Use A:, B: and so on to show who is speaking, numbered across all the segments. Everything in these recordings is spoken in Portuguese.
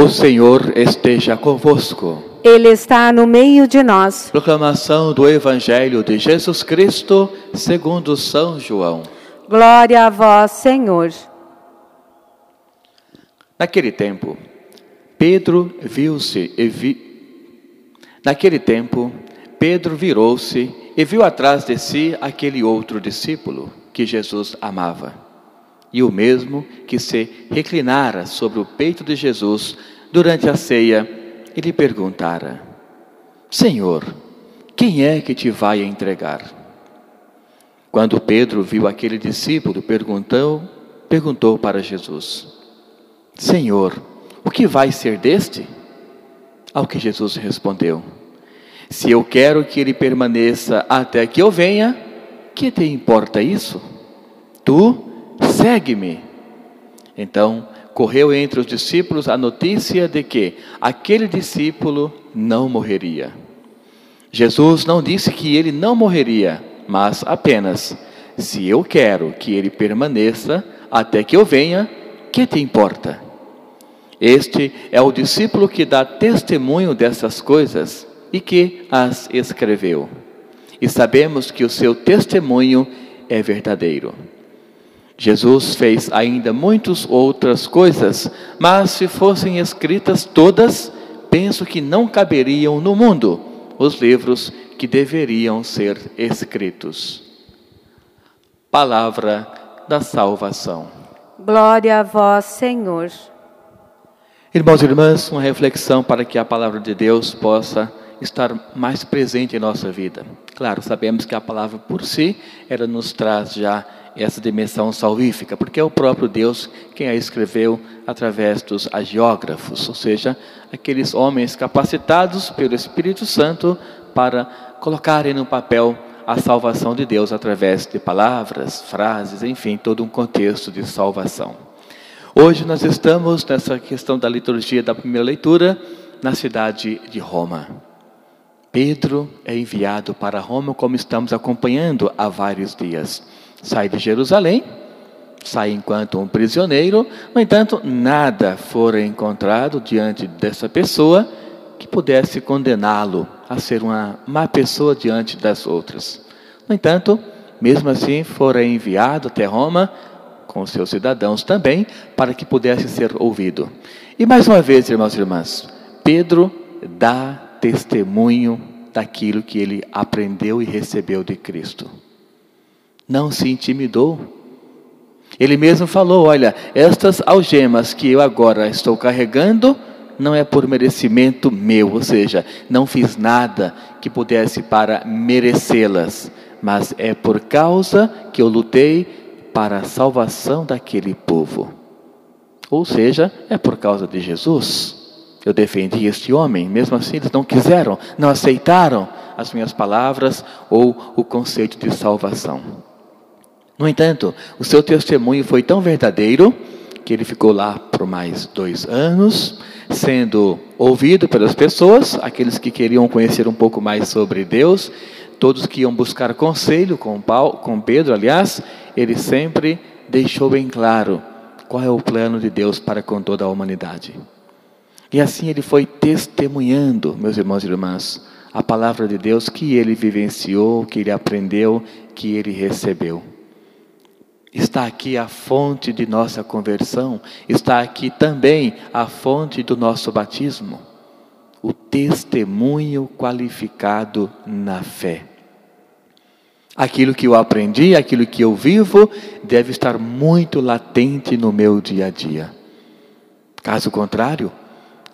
A: O Senhor esteja convosco.
B: Ele está no meio de nós.
A: Proclamação do Evangelho de Jesus Cristo, segundo São João.
B: Glória a vós, Senhor.
A: Naquele tempo, Pedro viu-se e vi... Naquele tempo, Pedro virou-se e viu atrás de si aquele outro discípulo que Jesus amava e o mesmo que se reclinara sobre o peito de Jesus durante a ceia e lhe perguntara: Senhor, quem é que te vai entregar? Quando Pedro viu aquele discípulo, perguntou, perguntou para Jesus: Senhor, o que vai ser deste? Ao que Jesus respondeu: Se eu quero que ele permaneça até que eu venha, que te importa isso? Tu segue-me. Então, correu entre os discípulos a notícia de que aquele discípulo não morreria. Jesus não disse que ele não morreria, mas apenas: se eu quero que ele permaneça até que eu venha, que te importa? Este é o discípulo que dá testemunho dessas coisas e que as escreveu. E sabemos que o seu testemunho é verdadeiro. Jesus fez ainda muitas outras coisas, mas se fossem escritas todas, penso que não caberiam no mundo os livros que deveriam ser escritos. Palavra da salvação.
B: Glória a vós, Senhor.
A: Irmãos e irmãs, uma reflexão para que a palavra de Deus possa estar mais presente em nossa vida. Claro, sabemos que a palavra por si, ela nos traz já essa dimensão salvífica, porque é o próprio Deus quem a escreveu através dos agiógrafos, ou seja, aqueles homens capacitados pelo Espírito Santo para colocarem no papel a salvação de Deus através de palavras, frases, enfim, todo um contexto de salvação. Hoje nós estamos nessa questão da liturgia da primeira leitura na cidade de Roma. Pedro é enviado para Roma, como estamos acompanhando há vários dias sai de Jerusalém, sai enquanto um prisioneiro, no entanto, nada fora encontrado diante dessa pessoa que pudesse condená-lo a ser uma má pessoa diante das outras. No entanto, mesmo assim, fora enviado até Roma, com seus cidadãos também, para que pudesse ser ouvido. E mais uma vez, irmãos e irmãs, Pedro dá testemunho daquilo que ele aprendeu e recebeu de Cristo não se intimidou. Ele mesmo falou: Olha, estas algemas que eu agora estou carregando não é por merecimento meu, ou seja, não fiz nada que pudesse para merecê-las, mas é por causa que eu lutei para a salvação daquele povo. Ou seja, é por causa de Jesus. Eu defendi este homem, mesmo assim eles não quiseram, não aceitaram as minhas palavras ou o conceito de salvação. No entanto, o seu testemunho foi tão verdadeiro que ele ficou lá por mais dois anos, sendo ouvido pelas pessoas, aqueles que queriam conhecer um pouco mais sobre Deus, todos que iam buscar conselho com, Paulo, com Pedro, aliás, ele sempre deixou bem claro qual é o plano de Deus para com toda a humanidade. E assim ele foi testemunhando, meus irmãos e irmãs, a palavra de Deus que ele vivenciou, que ele aprendeu, que ele recebeu. Está aqui a fonte de nossa conversão, está aqui também a fonte do nosso batismo, o testemunho qualificado na fé. Aquilo que eu aprendi, aquilo que eu vivo, deve estar muito latente no meu dia a dia. Caso contrário,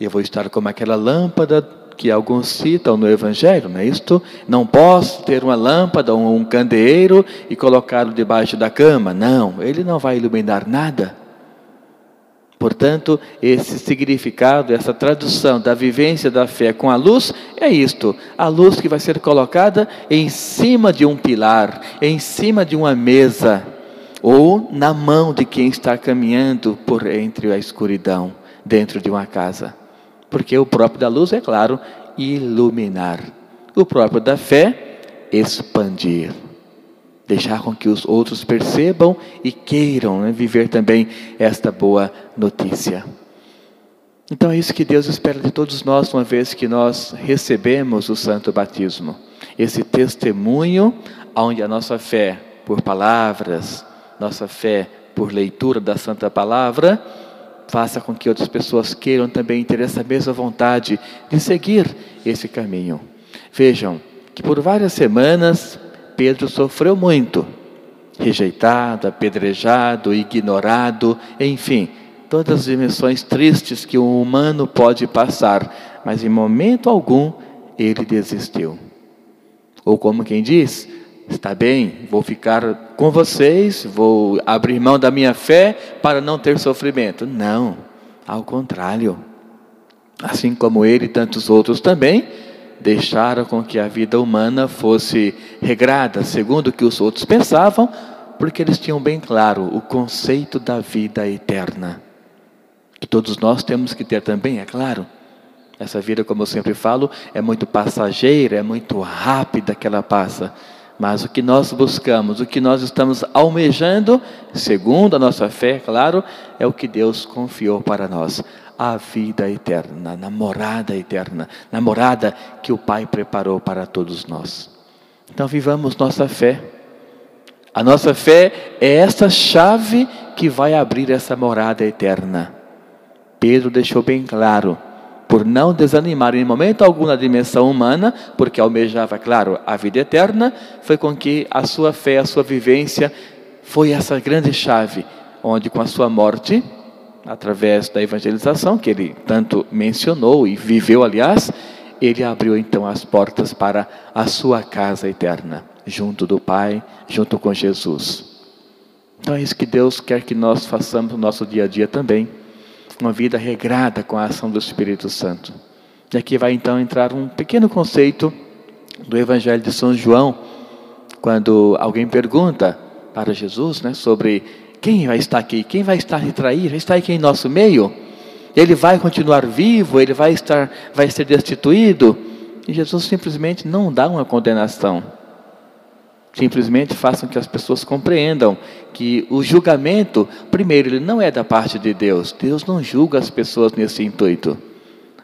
A: eu vou estar como aquela lâmpada que alguns citam no Evangelho, não é isto? Não posso ter uma lâmpada ou um candeeiro e colocá-lo debaixo da cama. Não, ele não vai iluminar nada. Portanto, esse significado, essa tradução da vivência da fé com a luz é isto: a luz que vai ser colocada em cima de um pilar, em cima de uma mesa, ou na mão de quem está caminhando por entre a escuridão, dentro de uma casa. Porque o próprio da luz é claro, iluminar. O próprio da fé, expandir. Deixar com que os outros percebam e queiram né, viver também esta boa notícia. Então é isso que Deus espera de todos nós, uma vez que nós recebemos o santo batismo. Esse testemunho onde a nossa fé por palavras, nossa fé por leitura da santa palavra, faça com que outras pessoas queiram também ter essa mesma vontade de seguir esse caminho. Vejam que por várias semanas Pedro sofreu muito, rejeitado, apedrejado, ignorado, enfim, todas as dimensões tristes que o humano pode passar, mas em momento algum ele desistiu. Ou como quem diz, está bem, vou ficar com vocês, vou abrir mão da minha fé para não ter sofrimento. Não, ao contrário. Assim como ele e tantos outros também deixaram com que a vida humana fosse regrada segundo o que os outros pensavam, porque eles tinham bem claro o conceito da vida eterna que todos nós temos que ter também, é claro. Essa vida, como eu sempre falo, é muito passageira, é muito rápida que ela passa. Mas o que nós buscamos, o que nós estamos almejando, segundo a nossa fé, claro, é o que Deus confiou para nós. A vida eterna, a namorada eterna, namorada que o Pai preparou para todos nós. Então vivamos nossa fé. A nossa fé é essa chave que vai abrir essa morada eterna. Pedro deixou bem claro, por não desanimar em momento algum na dimensão humana, porque almejava, claro, a vida eterna, foi com que a sua fé, a sua vivência, foi essa grande chave, onde com a sua morte, através da evangelização, que ele tanto mencionou e viveu, aliás, ele abriu então as portas para a sua casa eterna, junto do Pai, junto com Jesus. Então é isso que Deus quer que nós façamos no nosso dia a dia também uma vida regrada com a ação do Espírito Santo. E aqui vai então entrar um pequeno conceito do Evangelho de São João, quando alguém pergunta para Jesus né, sobre quem vai estar aqui, quem vai estar retraído, vai estar aqui em nosso meio, ele vai continuar vivo, ele vai estar, vai ser destituído, e Jesus simplesmente não dá uma condenação. Simplesmente façam que as pessoas compreendam que o julgamento, primeiro, ele não é da parte de Deus. Deus não julga as pessoas nesse intuito.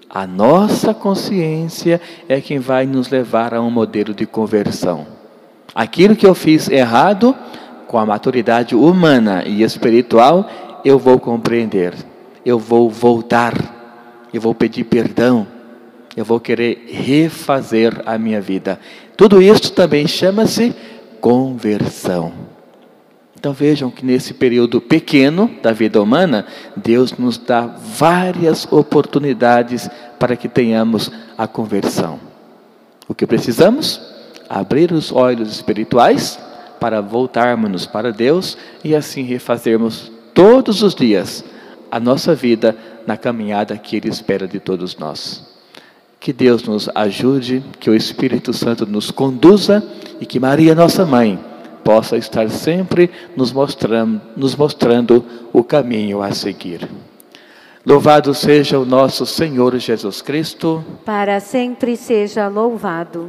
A: A nossa consciência é quem vai nos levar a um modelo de conversão. Aquilo que eu fiz errado, com a maturidade humana e espiritual, eu vou compreender. Eu vou voltar. Eu vou pedir perdão. Eu vou querer refazer a minha vida. Tudo isso também chama-se conversão. Então vejam que nesse período pequeno da vida humana, Deus nos dá várias oportunidades para que tenhamos a conversão. O que precisamos? Abrir os olhos espirituais para voltarmos para Deus e assim refazermos todos os dias a nossa vida na caminhada que Ele espera de todos nós. Que Deus nos ajude, que o Espírito Santo nos conduza e que Maria, nossa mãe, possa estar sempre nos mostrando, nos mostrando o caminho a seguir. Louvado seja o nosso Senhor Jesus Cristo.
B: Para sempre seja louvado.